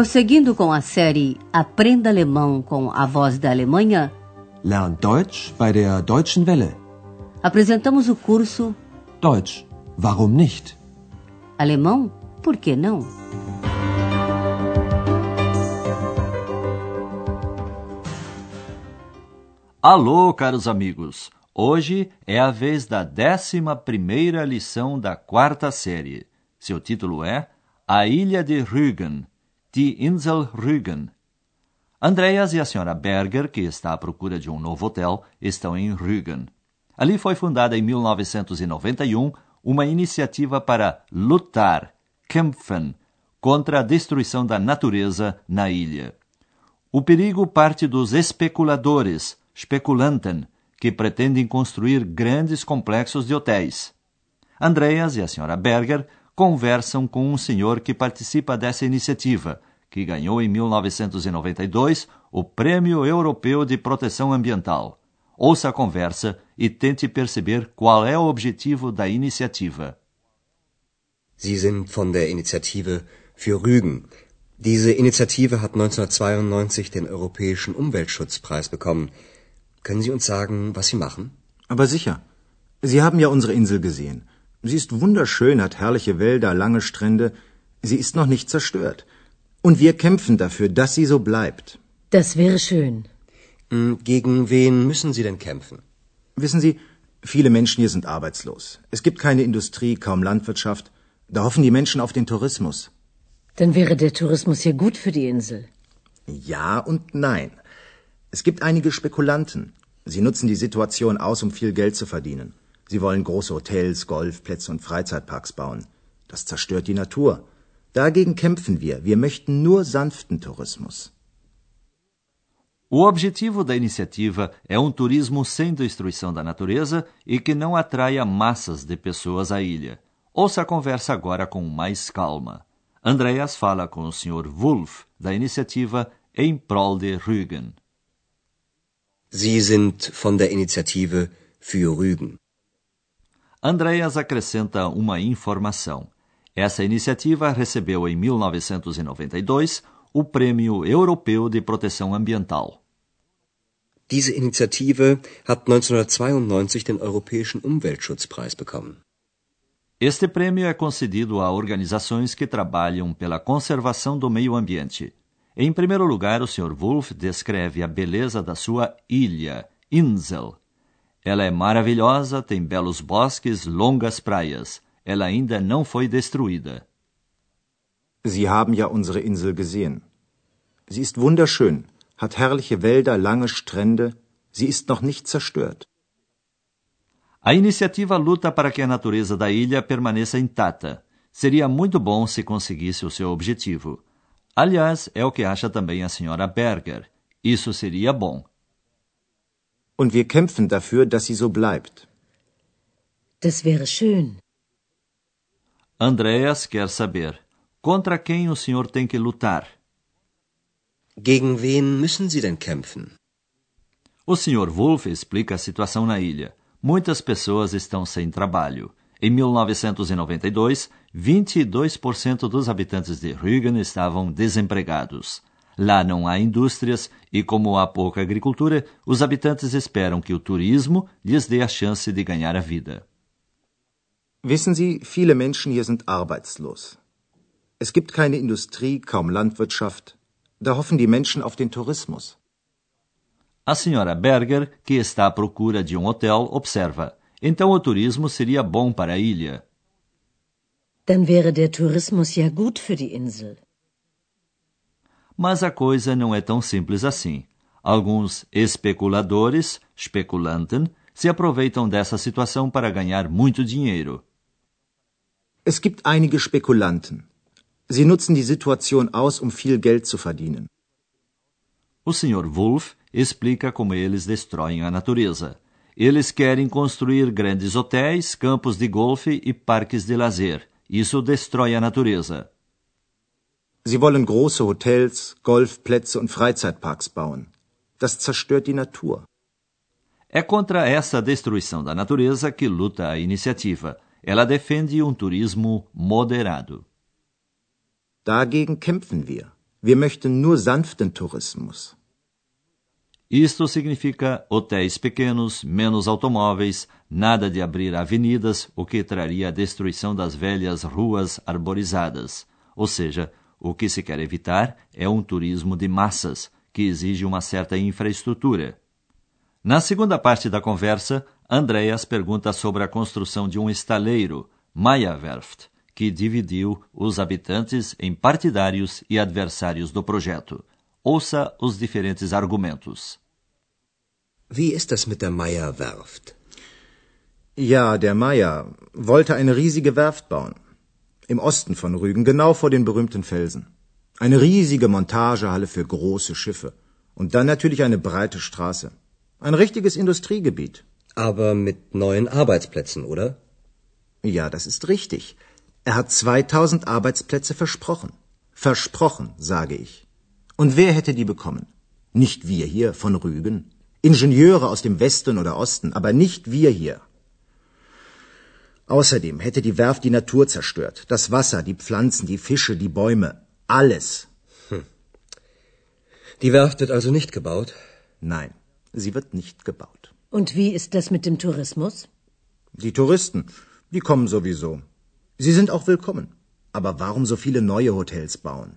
Prosseguindo com a série Aprenda Alemão com a Voz da Alemanha, Lern Deutsch bei der Deutschen Welle. apresentamos o curso Deutsch, warum nicht? Alemão, por que não? Alô, caros amigos! Hoje é a vez da décima primeira lição da quarta série. Seu título é A Ilha de Rügen, Die Insel Rügen. Andreas e a senhora Berger, que está à procura de um novo hotel, estão em Rügen. Ali foi fundada em 1991 uma iniciativa para lutar, kämpfen, contra a destruição da natureza na ilha. O perigo parte dos especuladores, Spekulanten, que pretendem construir grandes complexos de hotéis. Andreas e a senhora Berger conversam com um senhor que participa dessa iniciativa, que ganhou em 1992 o Prêmio Europeu de Proteção Ambiental. Ouça a conversa e tente perceber qual é o objetivo da iniciativa. Sie sind von der Initiative für Rügen. Diese Initiative hat 1992 den Europäischen Umweltschutzpreis bekommen. Können Sie uns sagen, was Sie machen? Aber sicher. Sie haben ja unsere Insel gesehen. Sie ist wunderschön, hat herrliche Wälder, lange Strände. Sie ist noch nicht zerstört. Und wir kämpfen dafür, dass sie so bleibt. Das wäre schön. Hm, Gegen wen müssen Sie denn kämpfen? Wissen Sie, viele Menschen hier sind arbeitslos. Es gibt keine Industrie, kaum Landwirtschaft. Da hoffen die Menschen auf den Tourismus. Dann wäre der Tourismus ja gut für die Insel. Ja und nein. Es gibt einige Spekulanten. Sie nutzen die Situation aus, um viel Geld zu verdienen. Sie wollen große Hotels, Golfplätze und Freizeitparks bauen. Das zerstört die Natur. Dagegen kämpfen wir. Wir möchten nur sanften Tourismus. O objetivo da iniciativa é um turismo sem destruição da natureza e que não atraia massas de pessoas à ilha. Ouça a conversa agora com mais calma. Andreas fala com o Sr. Wolf, da iniciativa Em Prol de Rügen. Sie sind von der Initiative für Rügen. Andreas acrescenta uma informação. Essa iniciativa recebeu em 1992 o Prêmio Europeu de Proteção Ambiental. Diese Initiative hat 1992 den Europäischen Umweltschutzpreis bekommen. Este prêmio é concedido a organizações que trabalham pela conservação do meio ambiente. Em primeiro lugar, o Sr. Wolf descreve a beleza da sua ilha, Insel. Ela é maravilhosa, tem belos bosques, longas praias. Ela ainda não foi destruída. Sie haben ja unsere Insel gesehen. Sie ist wunderschön, hat herrliche Wälder, lange Strände. Sie ist noch nicht zerstört. A iniciativa luta para que a natureza da ilha permaneça intacta. Seria muito bom se conseguisse o seu objetivo. Aliás, é o que acha também a senhora Berger. Isso seria bom. Und wir kämpfen dafür, dass sie so bleibt. Das wäre schön. Andreas quer saber: contra quem o senhor tem que lutar? Gegen wen müssen Sie denn kämpfen? O Sr. Wolf explica a situação na ilha. Muitas pessoas estão sem trabalho. Em 1992, 22% dos habitantes de Rügen estavam desempregados. Lá não há indústrias e, como há pouca agricultura, os habitantes esperam que o turismo lhes dê a chance de ganhar a vida. Wissen Sie, viele Menschen hier sind arbeitslos. Es gibt keine Industrie, kaum Landwirtschaft. Da hoffen die Menschen auf den Tourismus. A senhora Berger, que está à procura de um hotel, observa. Então o turismo seria bom para a ilha. Dann wäre der Tourismus ja gut für die Insel. Mas a coisa não é tão simples assim. Alguns especuladores, Spekulanten, se aproveitam dessa situação para ganhar muito dinheiro. Es gibt einige Spekulanten. Sie nutzen die Situation aus, um viel Geld zu verdienen. O Sr. Wolf explica como eles destroem a natureza. Eles querem construir grandes hotéis, campos de golfe e parques de lazer. Isso destrói a natureza. Sie wollen große Hotels, Golfplätze und Freizeitparks bauen. Das zerstört die Natur. É contra essa destruição da natureza que luta a iniciativa. Ela defende um turismo moderado. Dagegen kämpfen wir. Wir möchten nur sanften Tourismus. Isto significa hotéis pequenos, menos automóveis, nada de abrir avenidas, o que traria a destruição das velhas ruas arborizadas. Ou seja, o que se quer evitar é um turismo de massas, que exige uma certa infraestrutura. Na segunda parte da conversa, Andreas pergunta sobre a construção de um estaleiro, Meyerwerft, que dividiu os habitantes em partidários e adversários do projeto. Ouça os diferentes argumentos. Wie ist das mit der Meyer-Werft? Ja, der Meyer wollte eine riesige Werft bauen. Im Osten von Rügen, genau vor den berühmten Felsen. Eine riesige Montagehalle für große Schiffe. Und dann natürlich eine breite Straße. Ein richtiges Industriegebiet. Aber mit neuen Arbeitsplätzen, oder? Ja, das ist richtig. Er hat 2000 Arbeitsplätze versprochen. Versprochen, sage ich. Und wer hätte die bekommen? Nicht wir hier von Rügen. Ingenieure aus dem Westen oder Osten, aber nicht wir hier. Außerdem hätte die Werft die Natur zerstört. Das Wasser, die Pflanzen, die Fische, die Bäume. Alles. Hm. Die Werft wird also nicht gebaut? Nein, sie wird nicht gebaut. Und wie ist das mit dem Tourismus? Die Touristen, die kommen sowieso. Sie sind auch willkommen. Aber warum so viele neue Hotels bauen?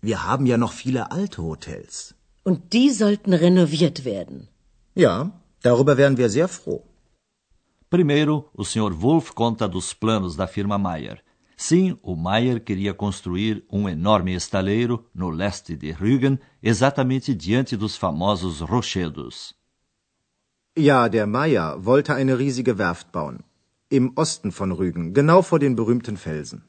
Wir haben ja noch viele alte Hotels. Und die sollten renoviert werden. Ja, darüber wären wir sehr froh. Primeiro, o Sr. Wolf conta dos planos da firma Mayer. Sim, o Mayer queria construir um enorme estaleiro no leste de Rügen, exatamente diante dos famosos rochedos. Ja, der Mayer wollte eine riesige Werft bauen. Im Osten von Rügen, genau vor den berühmten Felsen.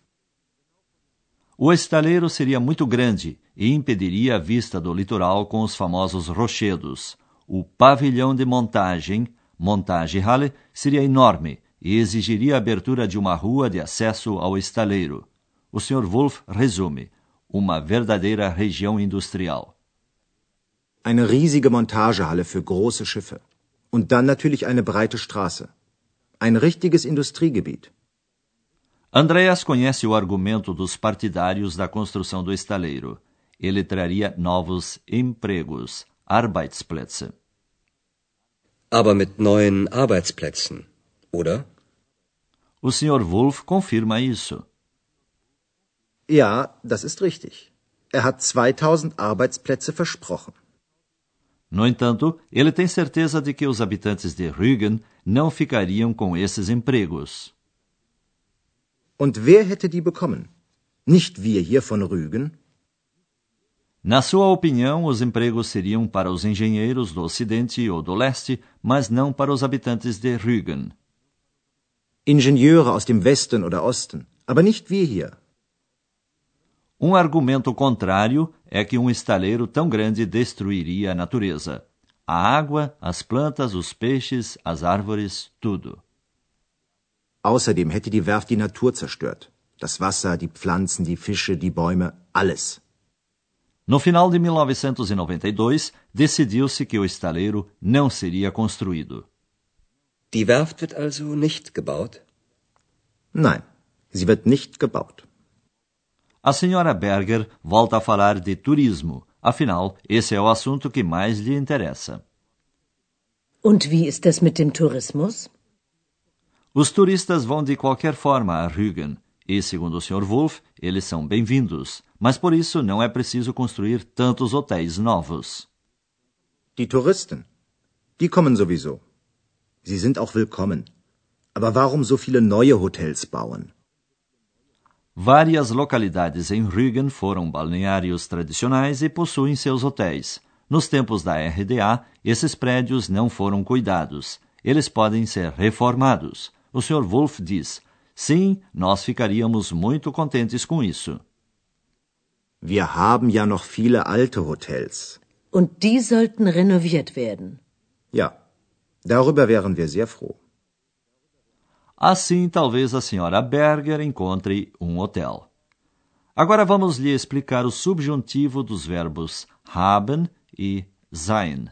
O estaleiro seria muito grande e impediria a vista do litoral com os famosos rochedos. O pavilhão de montagem, Montagehalle, seria enorme e exigiria a abertura de uma rua de acesso ao estaleiro. O Sr. Wolf resume: uma verdadeira região industrial. Eine riesige Montagehalle für große Schiffe. Und dann natürlich eine breite Straße. Ein richtiges Industriegebiet. Andreas conhece o argumento dos partidários da construção do estaleiro. Ele traria novos empregos, Arbeitsplätze. Aber mit neuen Arbeitsplätzen, oder? O Sr. Wolf confirma isso. Ja, das ist richtig. Er hat 2000 Arbeitsplätze versprochen. No entanto, ele tem certeza de que os habitantes de Rügen não ficariam com esses empregos. Und wer hätte die bekommen? Nicht wir hier von Rügen? Na sua opinião, os empregos seriam para os engenheiros do Ocidente ou do Leste, mas não para os habitantes de Rügen. Ingenieure aus dem Westen oder Osten, aber nicht wir hier. Um argumento contrário é que um estaleiro tão grande destruiria a natureza. A água, as plantas, os peixes, as árvores, tudo. Außerdem hätte die Werft die Natur zerstört. Das Wasser, die Pflanzen, die Fische, die Bäume, alles. No final de 1992, decidiu-se que o estaleiro não seria construído. Die Werft wird also nicht gebaut? Nein, sie wird nicht gebaut. A senhora Berger volta a falar de turismo. Afinal, esse é o assunto que mais lhe interessa. Und wie ist das mit dem Tourismus? Os turistas vão de qualquer forma a Rügen, e, segundo o Sr. Wolf, eles são bem-vindos, mas por isso não é preciso construir tantos hotéis novos. Die Touristen, die kommen sowieso. Sie sind auch willkommen. Aber warum so viele neue Hotels bauen? Várias localidades em Rügen foram balneários tradicionais e possuem seus hotéis. Nos tempos da RDA, esses prédios não foram cuidados. Eles podem ser reformados. O Sr. Wolf diz: sim, nós ficaríamos muito contentes com isso. Wir haben ja noch viele alte Hotels. Und die sollten renoviert werden. Ja, darüber wären wir sehr froh. Assim, talvez a senhora Berger encontre um hotel. Agora vamos lhe explicar o subjuntivo dos verbos haben e sein.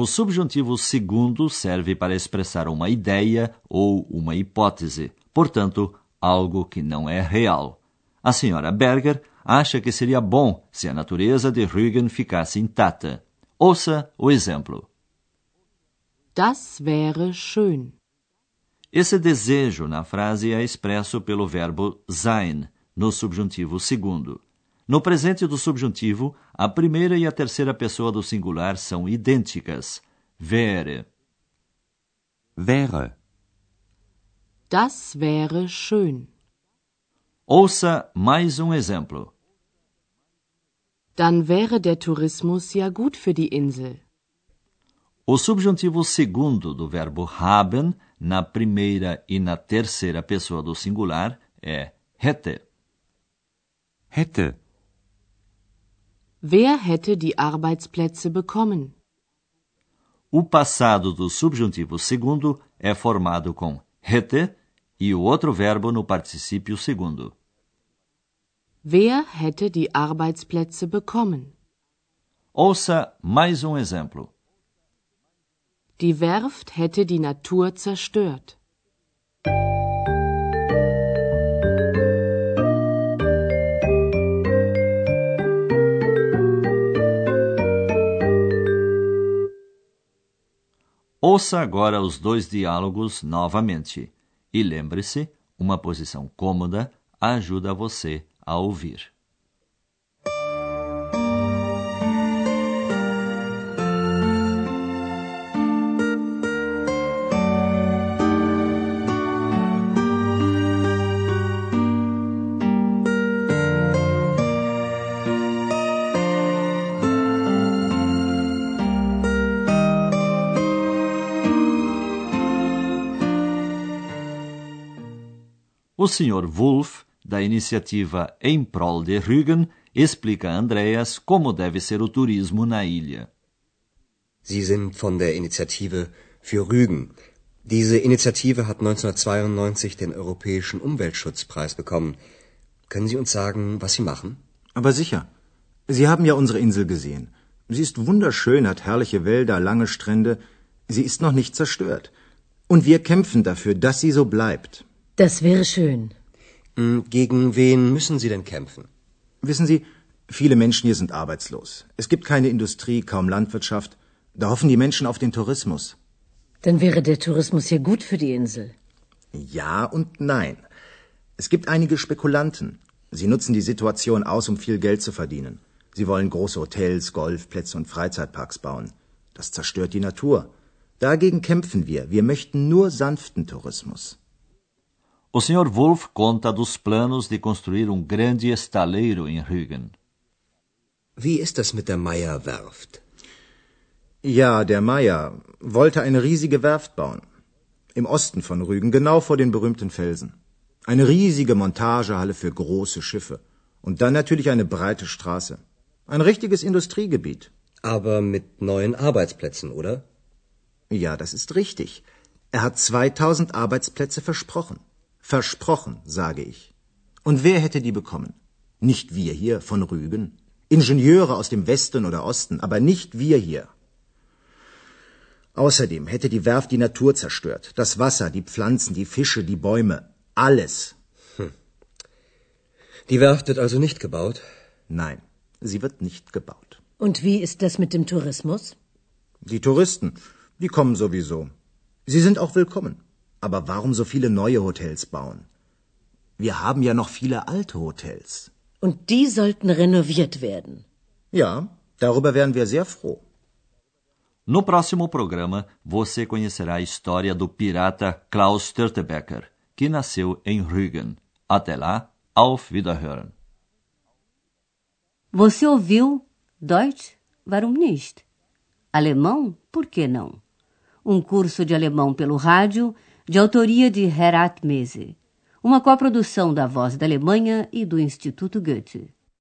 O subjuntivo segundo serve para expressar uma ideia ou uma hipótese, portanto, algo que não é real. A senhora Berger acha que seria bom se a natureza de Rügen ficasse intacta. Ouça o exemplo. Das wäre schön. Esse desejo na frase é expresso pelo verbo sein, no subjuntivo segundo. No presente do subjuntivo, a primeira e a terceira pessoa do singular são idênticas. Wäre. Wäre. Das wäre schön. Ouça mais um exemplo. Dann wäre der Tourismus ja gut für die Insel. O subjuntivo segundo do verbo haben, na primeira e na terceira pessoa do singular, é hätte. Hätte. Wer hätte die Arbeitsplätze bekommen? O passado do subjuntivo segundo é formado com hätte e o outro verbo no particípio segundo. Wer hätte die Arbeitsplätze bekommen? Ouça mais um exemplo. Die Werft hätte die Natur zerstört. Ouça agora os dois diálogos novamente. E lembre-se, uma posição cômoda ajuda você a ouvir. O Sr. Wolf, da iniciativa Em Prol de Rügen, explica a Andreas como deve ser o turismo na ilha. Sie sind von der Initiative für Rügen. Diese Initiative hat 1992 den Europäischen Umweltschutzpreis bekommen. Können Sie uns sagen, was Sie machen? Aber sicher. Sie haben ja unsere Insel gesehen. Sie ist wunderschön, hat herrliche Wälder, lange Strände. Sie ist noch nicht zerstört. Und wir kämpfen dafür, dass sie so bleibt. Das wäre schön. Hm, gegen wen müssen Sie denn kämpfen? Wissen Sie, viele Menschen hier sind arbeitslos. Es gibt keine Industrie, kaum Landwirtschaft. Da hoffen die Menschen auf den Tourismus. Dann wäre der Tourismus ja gut für die Insel. Ja und nein. Es gibt einige Spekulanten. Sie nutzen die Situation aus, um viel Geld zu verdienen. Sie wollen große Hotels, Golfplätze und Freizeitparks bauen. Das zerstört die Natur. Dagegen kämpfen wir. Wir möchten nur sanften Tourismus. O Sr. Wolf conta dos planos de construir um grande estaleiro em Rügen. Wie ist das mit der Meyer-Werft? Ja, der Meier wollte eine riesige Werft bauen. Im Osten von Rügen, genau vor den berühmten Felsen. Eine riesige Montagehalle für große Schiffe. Und dann natürlich eine breite Straße. Ein richtiges Industriegebiet. Aber mit neuen Arbeitsplätzen, oder? Ja, das ist richtig. Er hat 2000 Arbeitsplätze versprochen. Versprochen, sage ich. Und wer hätte die bekommen? Nicht wir hier von Rügen. Ingenieure aus dem Westen oder Osten, aber nicht wir hier. Außerdem hätte die Werft die Natur zerstört. Das Wasser, die Pflanzen, die Fische, die Bäume. Alles. Hm. Die Werft wird also nicht gebaut? Nein, sie wird nicht gebaut. Und wie ist das mit dem Tourismus? Die Touristen, die kommen sowieso. Sie sind auch willkommen. Aber warum so viele neue Hotels bauen? Wir haben ja noch viele alte Hotels. Und die sollten renoviert werden. Ja, darüber wären wir sehr froh. No próximo programa, você conhecerá a história do pirata Klaus Störtebeker, que nasceu em Rügen. Até lá, auf Wiederhören. Você ouviu Deutsch? Warum nicht? Alemão? Por que não? Um curso de alemão pelo rádio de autoria de Herat Mese, uma coprodução da Voz da Alemanha e do Instituto Goethe.